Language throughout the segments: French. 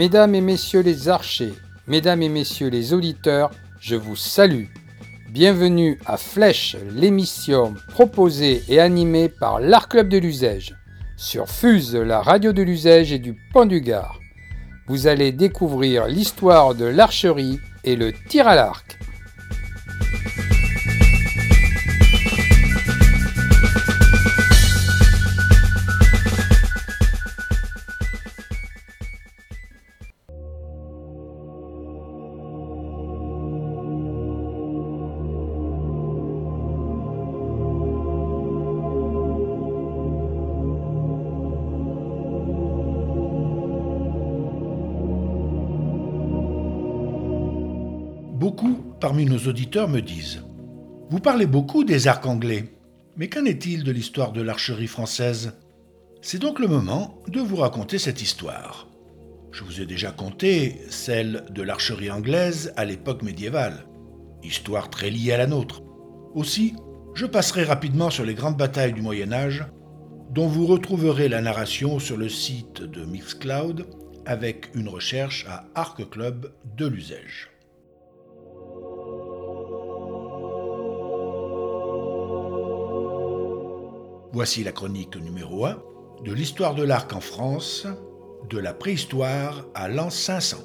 Mesdames et messieurs les archers, mesdames et messieurs les auditeurs, je vous salue. Bienvenue à Flèche, l'émission proposée et animée par l'Art Club de l'Usège, sur Fuse, la radio de l'Usège et du Pont du Gard. Vous allez découvrir l'histoire de l'archerie et le tir à l'arc. Beaucoup parmi nos auditeurs me disent Vous parlez beaucoup des arcs anglais, mais qu'en est-il de l'histoire de l'archerie française? C'est donc le moment de vous raconter cette histoire. Je vous ai déjà conté celle de l'archerie anglaise à l'époque médiévale, histoire très liée à la nôtre. Aussi, je passerai rapidement sur les grandes batailles du Moyen Âge, dont vous retrouverez la narration sur le site de Mixcloud avec une recherche à Arc Club de l'Usège. Voici la chronique numéro 1 de l'histoire de l'arc en France, de la préhistoire à l'an 500.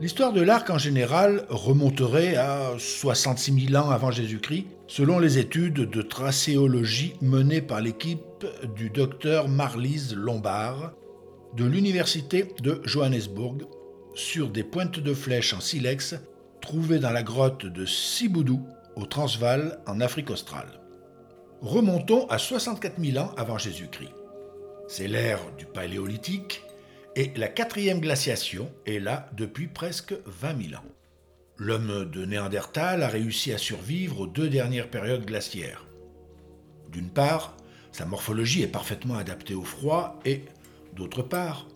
L'histoire de l'arc en général remonterait à 66 000 ans avant Jésus-Christ, selon les études de tracéologie menées par l'équipe du docteur Marlise Lombard de l'université de Johannesburg sur des pointes de flèches en silex trouvé dans la grotte de Siboudou, au Transvaal, en Afrique australe. Remontons à 64 000 ans avant Jésus-Christ. C'est l'ère du Paléolithique et la quatrième glaciation est là depuis presque 20 000 ans. L'homme de Néandertal a réussi à survivre aux deux dernières périodes glaciaires. D'une part, sa morphologie est parfaitement adaptée au froid et, d'autre part,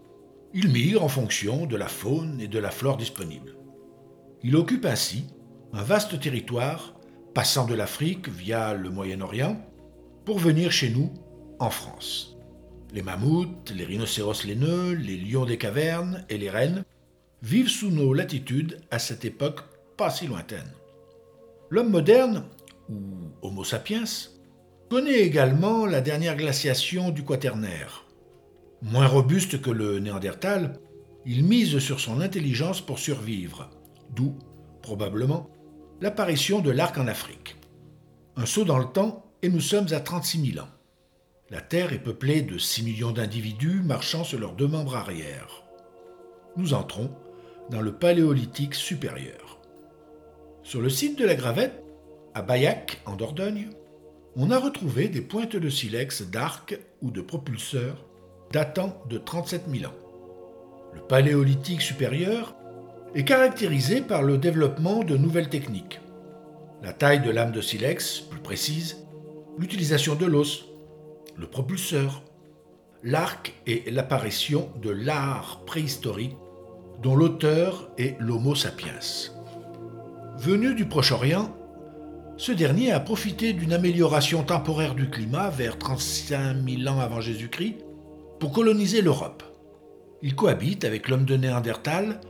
il migre en fonction de la faune et de la flore disponibles. Il occupe ainsi un vaste territoire passant de l'Afrique via le Moyen-Orient pour venir chez nous en France. Les mammouths, les rhinocéros laineux, les lions des cavernes et les rennes vivent sous nos latitudes à cette époque pas si lointaine. L'homme moderne, ou Homo sapiens, connaît également la dernière glaciation du Quaternaire. Moins robuste que le Néandertal, il mise sur son intelligence pour survivre d'où, probablement, l'apparition de l'arc en Afrique. Un saut dans le temps et nous sommes à 36 000 ans. La Terre est peuplée de 6 millions d'individus marchant sur leurs deux membres arrière. Nous entrons dans le Paléolithique supérieur. Sur le site de la Gravette, à Bayac, en Dordogne, on a retrouvé des pointes de silex d'arc ou de propulseurs datant de 37 000 ans. Le Paléolithique supérieur est caractérisé par le développement de nouvelles techniques. La taille de lame de silex, plus précise, l'utilisation de l'os, le propulseur, l'arc et l'apparition de l'art préhistorique dont l'auteur est l'Homo sapiens. Venu du Proche-Orient, ce dernier a profité d'une amélioration temporaire du climat vers 35 000 ans avant Jésus-Christ pour coloniser l'Europe. Il cohabite avec l'homme de Néandertal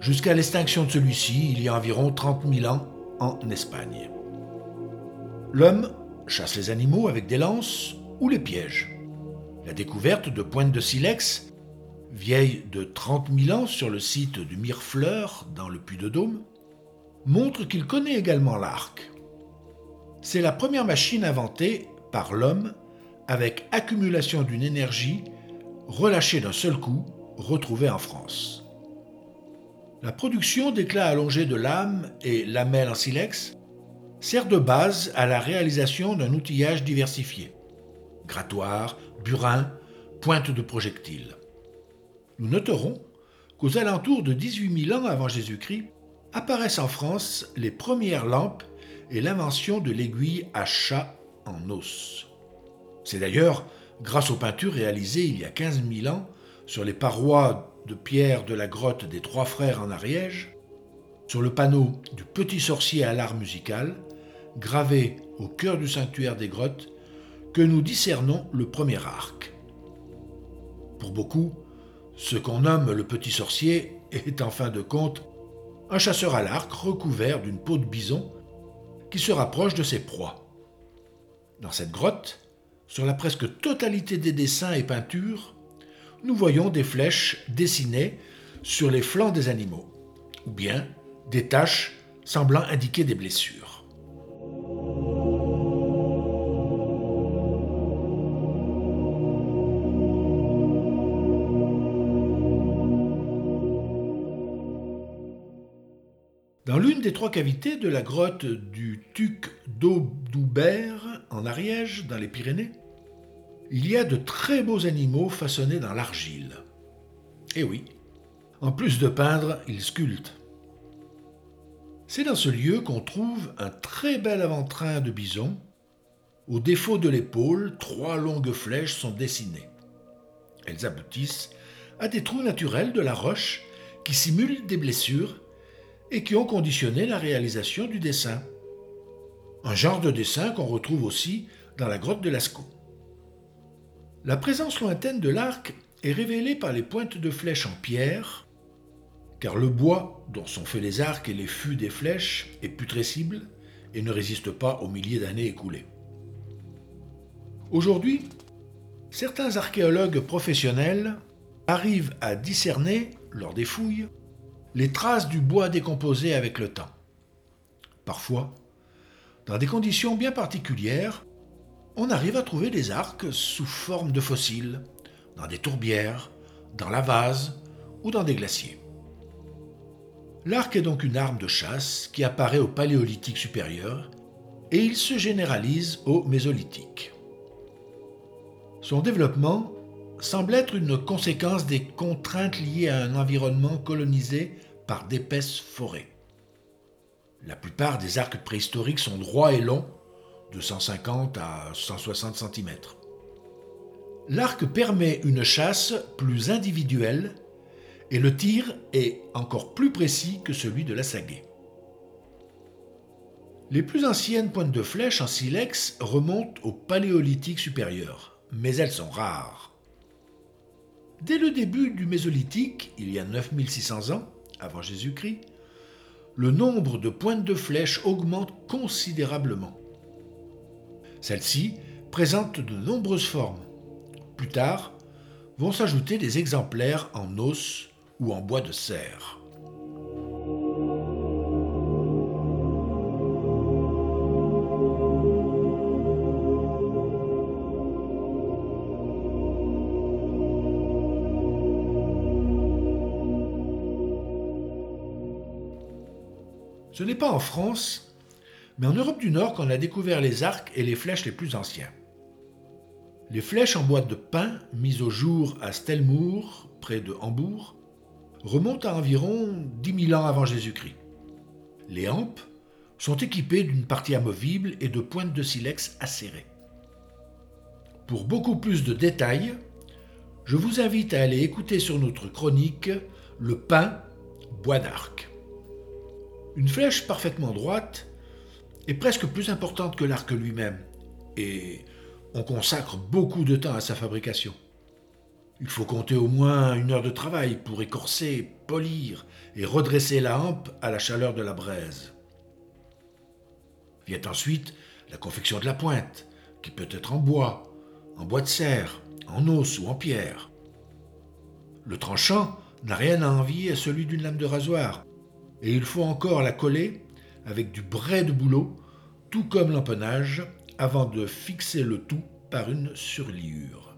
jusqu'à l'extinction de celui-ci il y a environ 30 000 ans en Espagne. L'homme chasse les animaux avec des lances ou les pièges. La découverte de pointes de silex, vieilles de 30 000 ans sur le site du Mirefleur dans le Puy-de-Dôme, montre qu'il connaît également l'arc. C'est la première machine inventée par l'homme avec accumulation d'une énergie relâchée d'un seul coup, retrouvée en France. La production d'éclats allongés de lames et lamelles en silex sert de base à la réalisation d'un outillage diversifié. Grattoir, burin, pointe de projectiles. Nous noterons qu'aux alentours de 18 000 ans avant Jésus-Christ apparaissent en France les premières lampes et l'invention de l'aiguille à chat en os. C'est d'ailleurs grâce aux peintures réalisées il y a 15 000 ans sur les parois de pierre de la grotte des Trois Frères en Ariège, sur le panneau du Petit Sorcier à l'art musical, gravé au cœur du sanctuaire des grottes, que nous discernons le premier arc. Pour beaucoup, ce qu'on nomme le petit sorcier est en fin de compte un chasseur à l'arc recouvert d'une peau de bison qui se rapproche de ses proies. Dans cette grotte, sur la presque totalité des dessins et peintures, nous voyons des flèches dessinées sur les flancs des animaux, ou bien des taches semblant indiquer des blessures. Dans l'une des trois cavités de la grotte du Tuc d'Audoubert, en Ariège, dans les Pyrénées, il y a de très beaux animaux façonnés dans l'argile. Eh oui, en plus de peindre, il sculpte. C'est dans ce lieu qu'on trouve un très bel avant-train de bison. Au défaut de l'épaule, trois longues flèches sont dessinées. Elles aboutissent à des trous naturels de la roche qui simulent des blessures et qui ont conditionné la réalisation du dessin. Un genre de dessin qu'on retrouve aussi dans la grotte de Lascaux. La présence lointaine de l'arc est révélée par les pointes de flèches en pierre, car le bois dont sont faits les arcs et les fûts des flèches est putrescible et ne résiste pas aux milliers d'années écoulées. Aujourd'hui, certains archéologues professionnels arrivent à discerner, lors des fouilles, les traces du bois décomposé avec le temps. Parfois, dans des conditions bien particulières, on arrive à trouver des arcs sous forme de fossiles, dans des tourbières, dans la vase ou dans des glaciers. L'arc est donc une arme de chasse qui apparaît au paléolithique supérieur et il se généralise au mésolithique. Son développement semble être une conséquence des contraintes liées à un environnement colonisé par d'épaisses forêts. La plupart des arcs préhistoriques sont droits et longs, de 150 à 160 cm. L'arc permet une chasse plus individuelle et le tir est encore plus précis que celui de la sagaie. Les plus anciennes pointes de flèche en silex remontent au Paléolithique supérieur, mais elles sont rares. Dès le début du Mésolithique, il y a 9600 ans, avant Jésus-Christ, le nombre de pointes de flèches augmente considérablement. Celles-ci présentent de nombreuses formes. Plus tard, vont s'ajouter des exemplaires en os ou en bois de cerf. Ce n'est pas en France, mais en Europe du Nord qu'on a découvert les arcs et les flèches les plus anciens. Les flèches en boîte de pin, mises au jour à Stelmour, près de Hambourg, remontent à environ 10 000 ans avant Jésus-Christ. Les hampes sont équipées d'une partie amovible et de pointes de silex acérées. Pour beaucoup plus de détails, je vous invite à aller écouter sur notre chronique Le pain, bois d'arc. Une flèche parfaitement droite est presque plus importante que l'arc lui-même, et on consacre beaucoup de temps à sa fabrication. Il faut compter au moins une heure de travail pour écorcer, polir et redresser la hampe à la chaleur de la braise. Vient ensuite la confection de la pointe, qui peut être en bois, en bois de serre, en os ou en pierre. Le tranchant n'a rien à envier à celui d'une lame de rasoir, et il faut encore la coller avec du brais de bouleau, tout comme l'empennage, avant de fixer le tout par une surliure.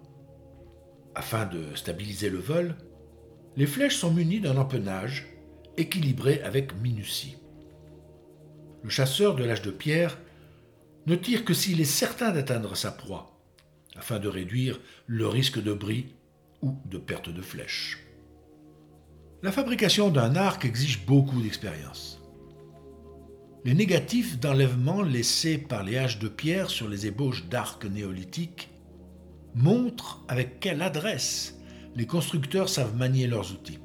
Afin de stabiliser le vol, les flèches sont munies d'un empennage équilibré avec minutie. Le chasseur de l'âge de pierre ne tire que s'il est certain d'atteindre sa proie, afin de réduire le risque de bris ou de perte de flèche. La fabrication d'un arc exige beaucoup d'expérience. Les négatifs d'enlèvement laissés par les haches de pierre sur les ébauches d'arcs néolithiques montrent avec quelle adresse les constructeurs savent manier leurs outils.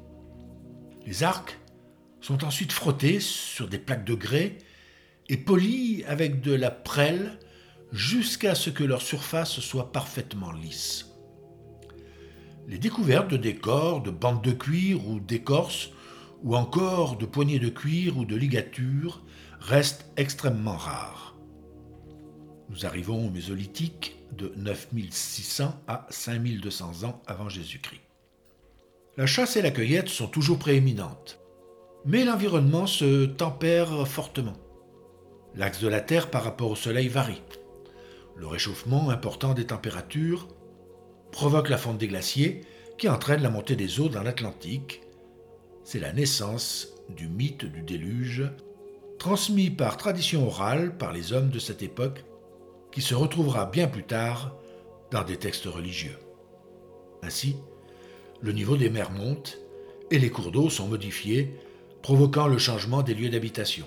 Les arcs sont ensuite frottés sur des plaques de grès et polis avec de la prêle jusqu'à ce que leur surface soit parfaitement lisse. Les découvertes de décors, de bandes de cuir ou d'écorce, ou encore de poignées de cuir ou de ligatures, restent extrêmement rares. Nous arrivons au Mésolithique de 9600 à 5200 ans avant Jésus-Christ. La chasse et la cueillette sont toujours prééminentes, mais l'environnement se tempère fortement. L'axe de la Terre par rapport au Soleil varie. Le réchauffement important des températures provoque la fonte des glaciers qui entraîne la montée des eaux dans l'Atlantique. C'est la naissance du mythe du déluge, transmis par tradition orale par les hommes de cette époque, qui se retrouvera bien plus tard dans des textes religieux. Ainsi, le niveau des mers monte et les cours d'eau sont modifiés, provoquant le changement des lieux d'habitation.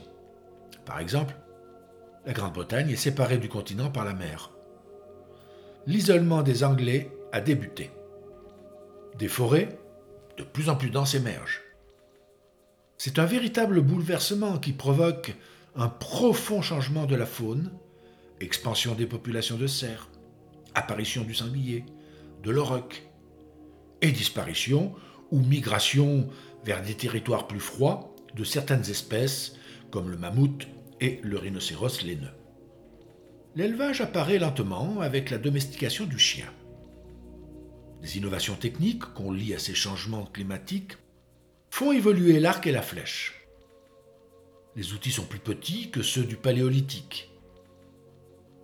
Par exemple, la Grande-Bretagne est séparée du continent par la mer. L'isolement des Anglais a débuté. Des forêts de plus en plus denses émergent. C'est un véritable bouleversement qui provoque un profond changement de la faune, expansion des populations de cerfs, apparition du sanglier, de l'auroch, et disparition ou migration vers des territoires plus froids de certaines espèces comme le mammouth et le rhinocéros laineux. L'élevage apparaît lentement avec la domestication du chien. Des innovations techniques qu'on lie à ces changements climatiques font évoluer l'arc et la flèche. Les outils sont plus petits que ceux du paléolithique.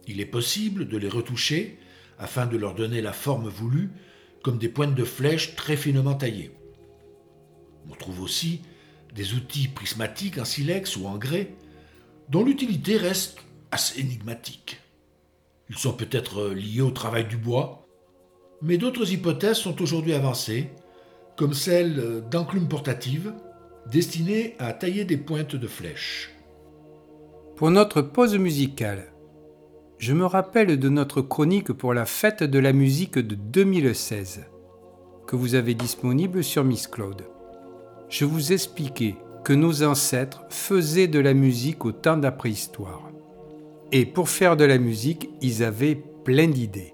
Il est possible de les retoucher afin de leur donner la forme voulue comme des pointes de flèches très finement taillées. On trouve aussi des outils prismatiques en silex ou en grès dont l'utilité reste assez énigmatique. Ils sont peut-être liés au travail du bois, mais d'autres hypothèses sont aujourd'hui avancées, comme celle d'enclumes portatives destinées à tailler des pointes de flèches. Pour notre pause musicale, je me rappelle de notre chronique pour la fête de la musique de 2016, que vous avez disponible sur Miss Claude. Je vous expliquais que nos ancêtres faisaient de la musique au temps préhistoire. Et pour faire de la musique, ils avaient plein d'idées.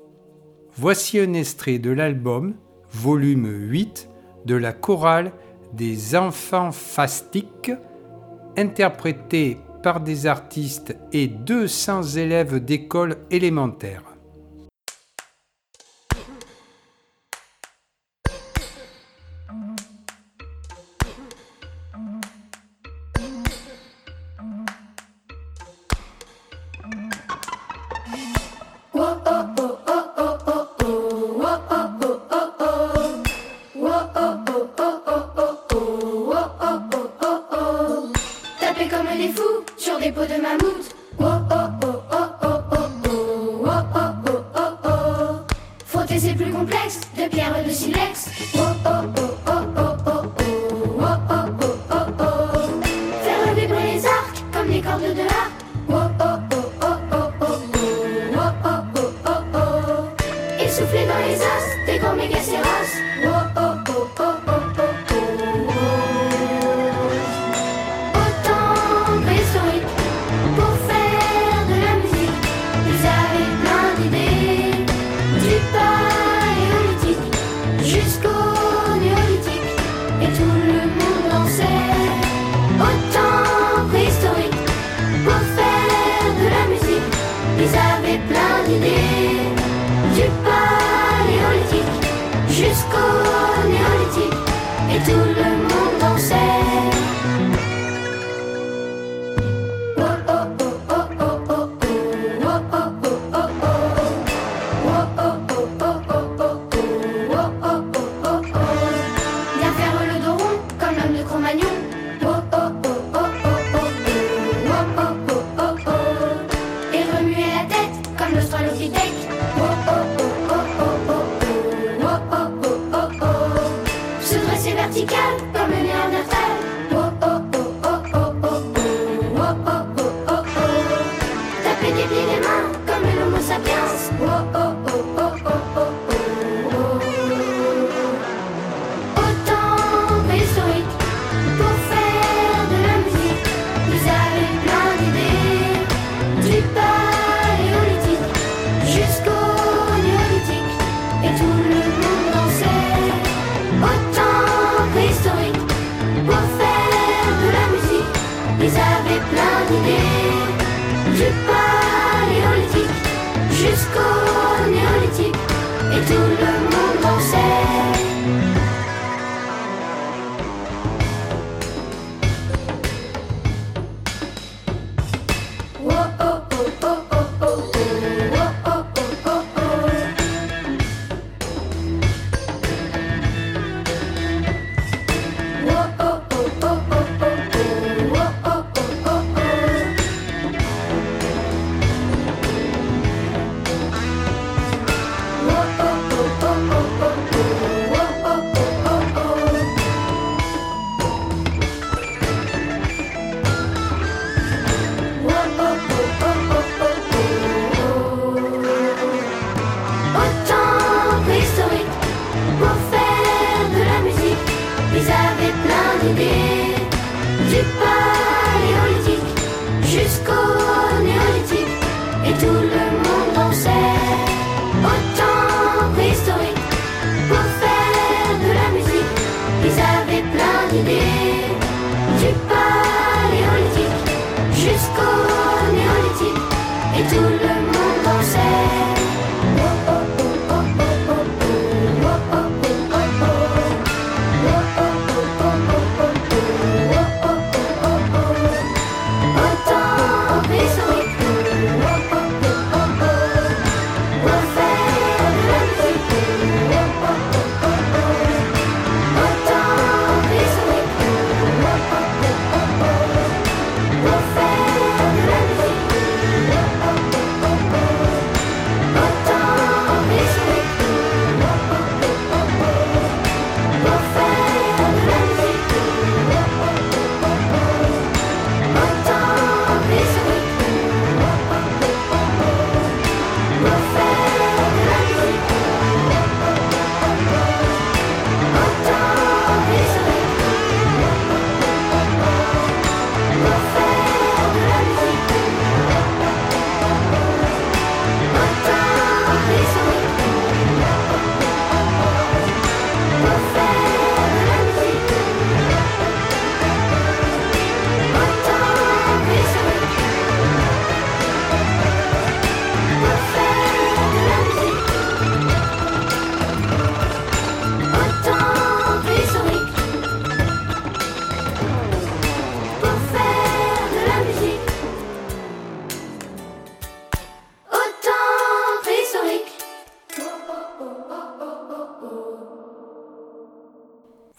Voici un extrait de l'album, volume 8, de la chorale des enfants fastiques, interprété par des artistes et 200 élèves d'école élémentaire.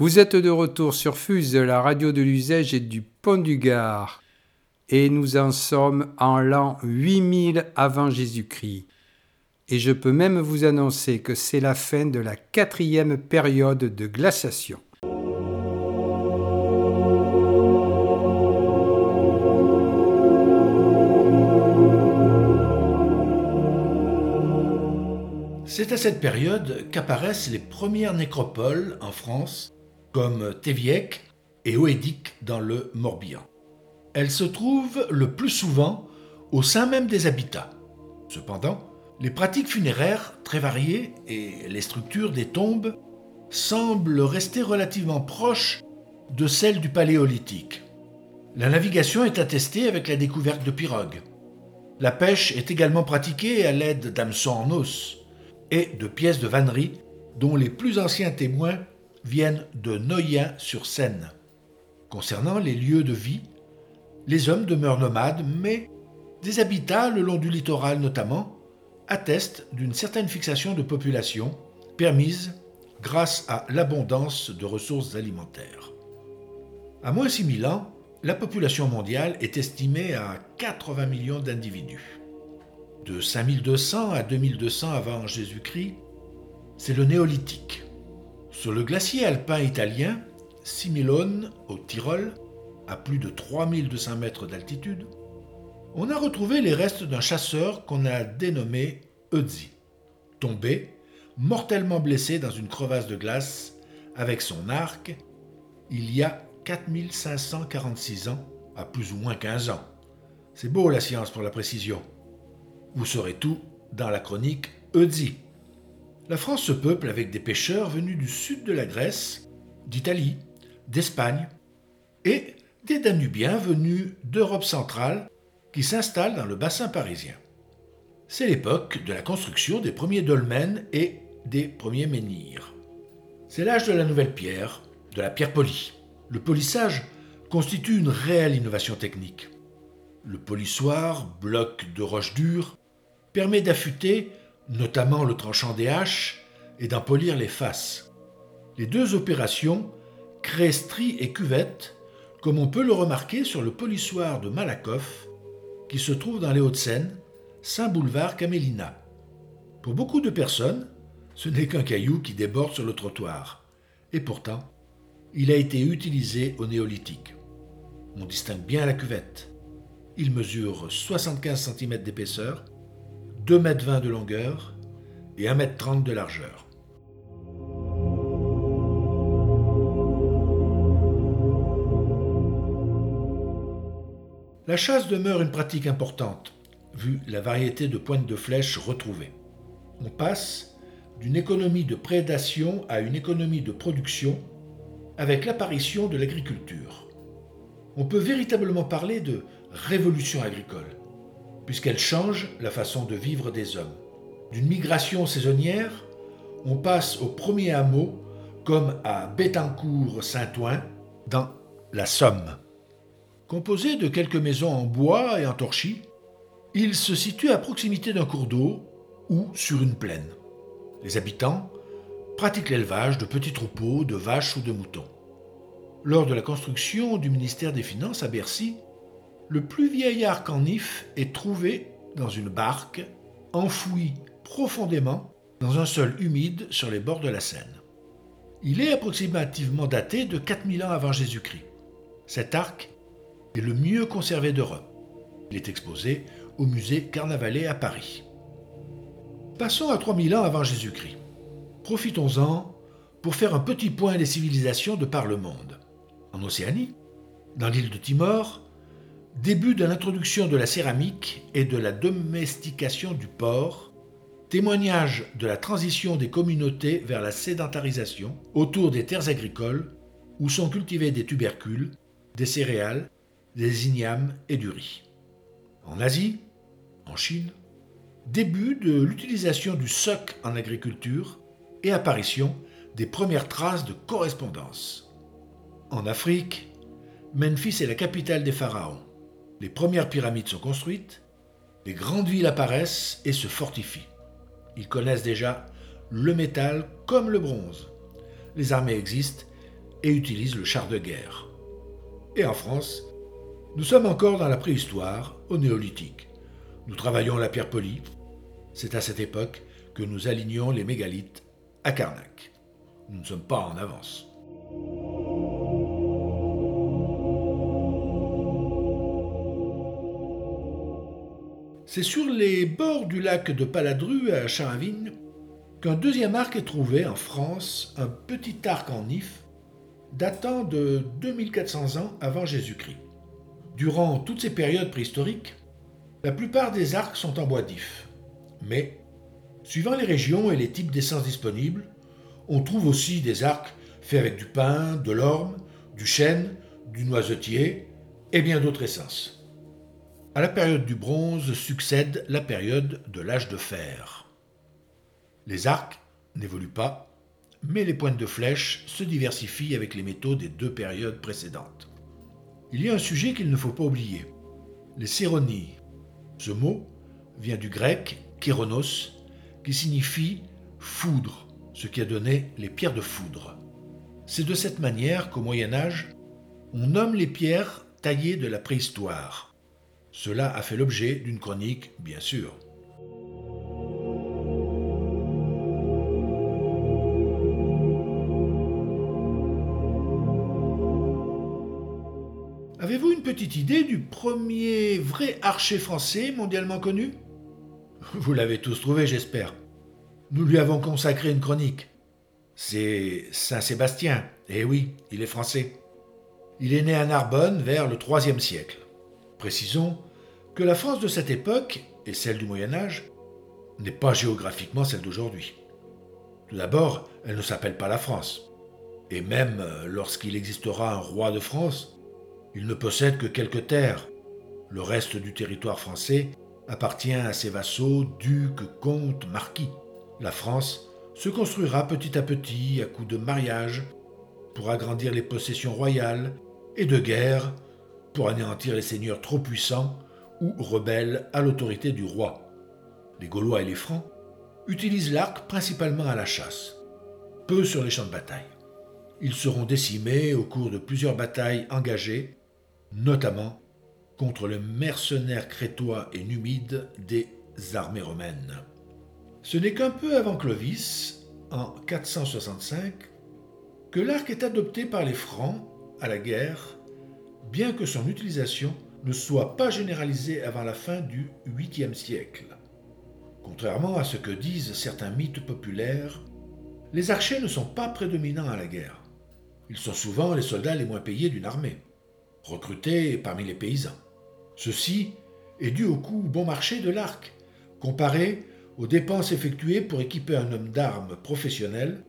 Vous êtes de retour sur Fuse, la radio de l'usage et du Pont du Gard. Et nous en sommes en l'an 8000 avant Jésus-Christ. Et je peux même vous annoncer que c'est la fin de la quatrième période de glaciation. C'est à cette période qu'apparaissent les premières nécropoles en France, comme Téviec et Oedic dans le Morbihan. Elles se trouvent le plus souvent au sein même des habitats. Cependant, les pratiques funéraires très variées et les structures des tombes semblent rester relativement proches de celles du Paléolithique. La navigation est attestée avec la découverte de pirogues. La pêche est également pratiquée à l'aide d'hameçons en os et de pièces de vannerie dont les plus anciens témoins viennent de Noyen-sur-Seine. Concernant les lieux de vie, les hommes demeurent nomades, mais des habitats le long du littoral notamment attestent d'une certaine fixation de population permise grâce à l'abondance de ressources alimentaires. À moins 6000 ans, la population mondiale est estimée à 80 millions d'individus. De 5200 à 2200 avant Jésus-Christ, c'est le néolithique. Sur le glacier alpin italien, Similone, au Tyrol, à plus de 3200 mètres d'altitude, on a retrouvé les restes d'un chasseur qu'on a dénommé Eudzi, tombé, mortellement blessé dans une crevasse de glace avec son arc il y a 4546 ans, à plus ou moins 15 ans. C'est beau la science pour la précision. Vous saurez tout dans la chronique Eudzi. La France se peuple avec des pêcheurs venus du sud de la Grèce, d'Italie, d'Espagne et des Danubiens venus d'Europe centrale qui s'installent dans le bassin parisien. C'est l'époque de la construction des premiers dolmens et des premiers menhirs. C'est l'âge de la nouvelle pierre, de la pierre polie. Le polissage constitue une réelle innovation technique. Le polissoir, bloc de roche dure, permet d'affûter notamment le tranchant des haches et d'en polir les faces. Les deux opérations créent stries et cuvettes, comme on peut le remarquer sur le polissoir de Malakoff, qui se trouve dans les Hauts-de-Seine, Saint-Boulevard Camélina. Pour beaucoup de personnes, ce n'est qu'un caillou qui déborde sur le trottoir. Et pourtant, il a été utilisé au néolithique. On distingue bien la cuvette. Il mesure 75 cm d'épaisseur, 2,20 m de longueur et 1,30 m de largeur. La chasse demeure une pratique importante, vu la variété de pointes de flèches retrouvées. On passe d'une économie de prédation à une économie de production avec l'apparition de l'agriculture. On peut véritablement parler de révolution agricole, puisqu'elle change la façon de vivre des hommes. D'une migration saisonnière, on passe au premier hameau, comme à Bettencourt-Saint-Ouen, dans la Somme. Composé de quelques maisons en bois et en torchis, il se situe à proximité d'un cours d'eau ou sur une plaine. Les habitants pratiquent l'élevage de petits troupeaux de vaches ou de moutons. Lors de la construction du ministère des Finances à Bercy, le plus vieil arc en if est trouvé dans une barque enfouie profondément dans un sol humide sur les bords de la Seine. Il est approximativement daté de 4000 ans avant Jésus-Christ. Cet arc est le mieux conservé d'Europe. Il est exposé au musée Carnavalet à Paris. Passons à 3000 ans avant Jésus-Christ. Profitons-en pour faire un petit point des civilisations de par le monde. En Océanie, dans l'île de Timor, début de l'introduction de la céramique et de la domestication du porc, témoignage de la transition des communautés vers la sédentarisation autour des terres agricoles où sont cultivés des tubercules, des céréales, des ignames et du riz. En Asie, en Chine, début de l'utilisation du soc en agriculture et apparition des premières traces de correspondance. En Afrique, Memphis est la capitale des pharaons. Les premières pyramides sont construites, les grandes villes apparaissent et se fortifient. Ils connaissent déjà le métal comme le bronze. Les armées existent et utilisent le char de guerre. Et en France, nous sommes encore dans la préhistoire, au néolithique. Nous travaillons la pierre polie. C'est à cette époque que nous alignons les mégalithes à Karnak. Nous ne sommes pas en avance. C'est sur les bords du lac de Paladru à Charavine qu'un deuxième arc est trouvé en France, un petit arc en if datant de 2400 ans avant Jésus-Christ. Durant toutes ces périodes préhistoriques, la plupart des arcs sont en bois d'if. Mais, suivant les régions et les types d'essence disponibles, on trouve aussi des arcs faits avec du pin, de l'orme, du chêne, du noisetier et bien d'autres essences. À la période du bronze succède la période de l'âge de fer. Les arcs n'évoluent pas, mais les pointes de flèche se diversifient avec les métaux des deux périodes précédentes. Il y a un sujet qu'il ne faut pas oublier. Les céronies. Ce mot vient du grec kéronos, qui signifie foudre, ce qui a donné les pierres de foudre. C'est de cette manière qu'au Moyen Âge, on nomme les pierres taillées de la préhistoire. Cela a fait l'objet d'une chronique, bien sûr. Avez-vous une petite idée du premier vrai archer français mondialement connu? Vous l'avez tous trouvé, j'espère. Nous lui avons consacré une chronique. C'est Saint Sébastien. Eh oui, il est français. Il est né à Narbonne vers le IIIe siècle. Précisons que la France de cette époque, et celle du Moyen Âge, n'est pas géographiquement celle d'aujourd'hui. Tout d'abord, elle ne s'appelle pas la France. Et même euh, lorsqu'il existera un roi de France, il ne possède que quelques terres. Le reste du territoire français appartient à ses vassaux, ducs, comtes, marquis. La France se construira petit à petit à coups de mariage pour agrandir les possessions royales et de guerre pour anéantir les seigneurs trop puissants ou rebelles à l'autorité du roi. Les Gaulois et les Francs utilisent l'arc principalement à la chasse, peu sur les champs de bataille. Ils seront décimés au cours de plusieurs batailles engagées, notamment contre le mercenaire crétois et numide des armées romaines. Ce n'est qu'un peu avant Clovis, en 465, que l'arc est adopté par les Francs à la guerre bien que son utilisation ne soit pas généralisée avant la fin du 8e siècle. Contrairement à ce que disent certains mythes populaires, les archers ne sont pas prédominants à la guerre. Ils sont souvent les soldats les moins payés d'une armée, recrutés parmi les paysans. Ceci est dû au coût bon marché de l'arc, comparé aux dépenses effectuées pour équiper un homme d'armes professionnel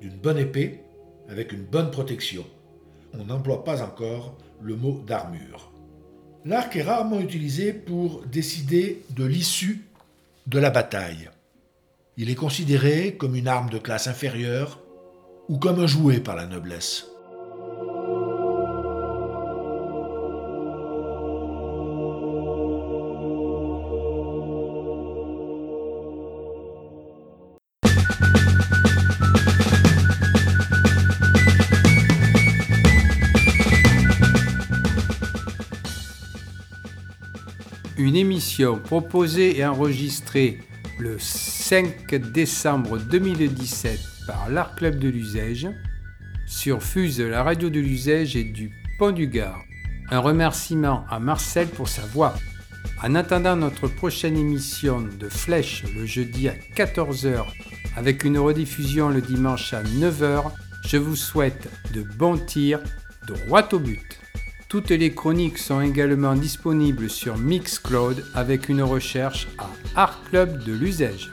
d'une bonne épée avec une bonne protection. On n'emploie pas encore le mot d'armure. L'arc est rarement utilisé pour décider de l'issue de la bataille. Il est considéré comme une arme de classe inférieure ou comme un jouet par la noblesse. Une émission proposée et enregistrée le 5 décembre 2017 par l'Art Club de l'Usège sur Fuse la radio de l'Usège et du Pont du Gard. Un remerciement à Marcel pour sa voix. En attendant notre prochaine émission de Flèche le jeudi à 14h avec une rediffusion le dimanche à 9h, je vous souhaite de bons tirs droit au but. Toutes les chroniques sont également disponibles sur Mixcloud avec une recherche à Art Club de l'Usège.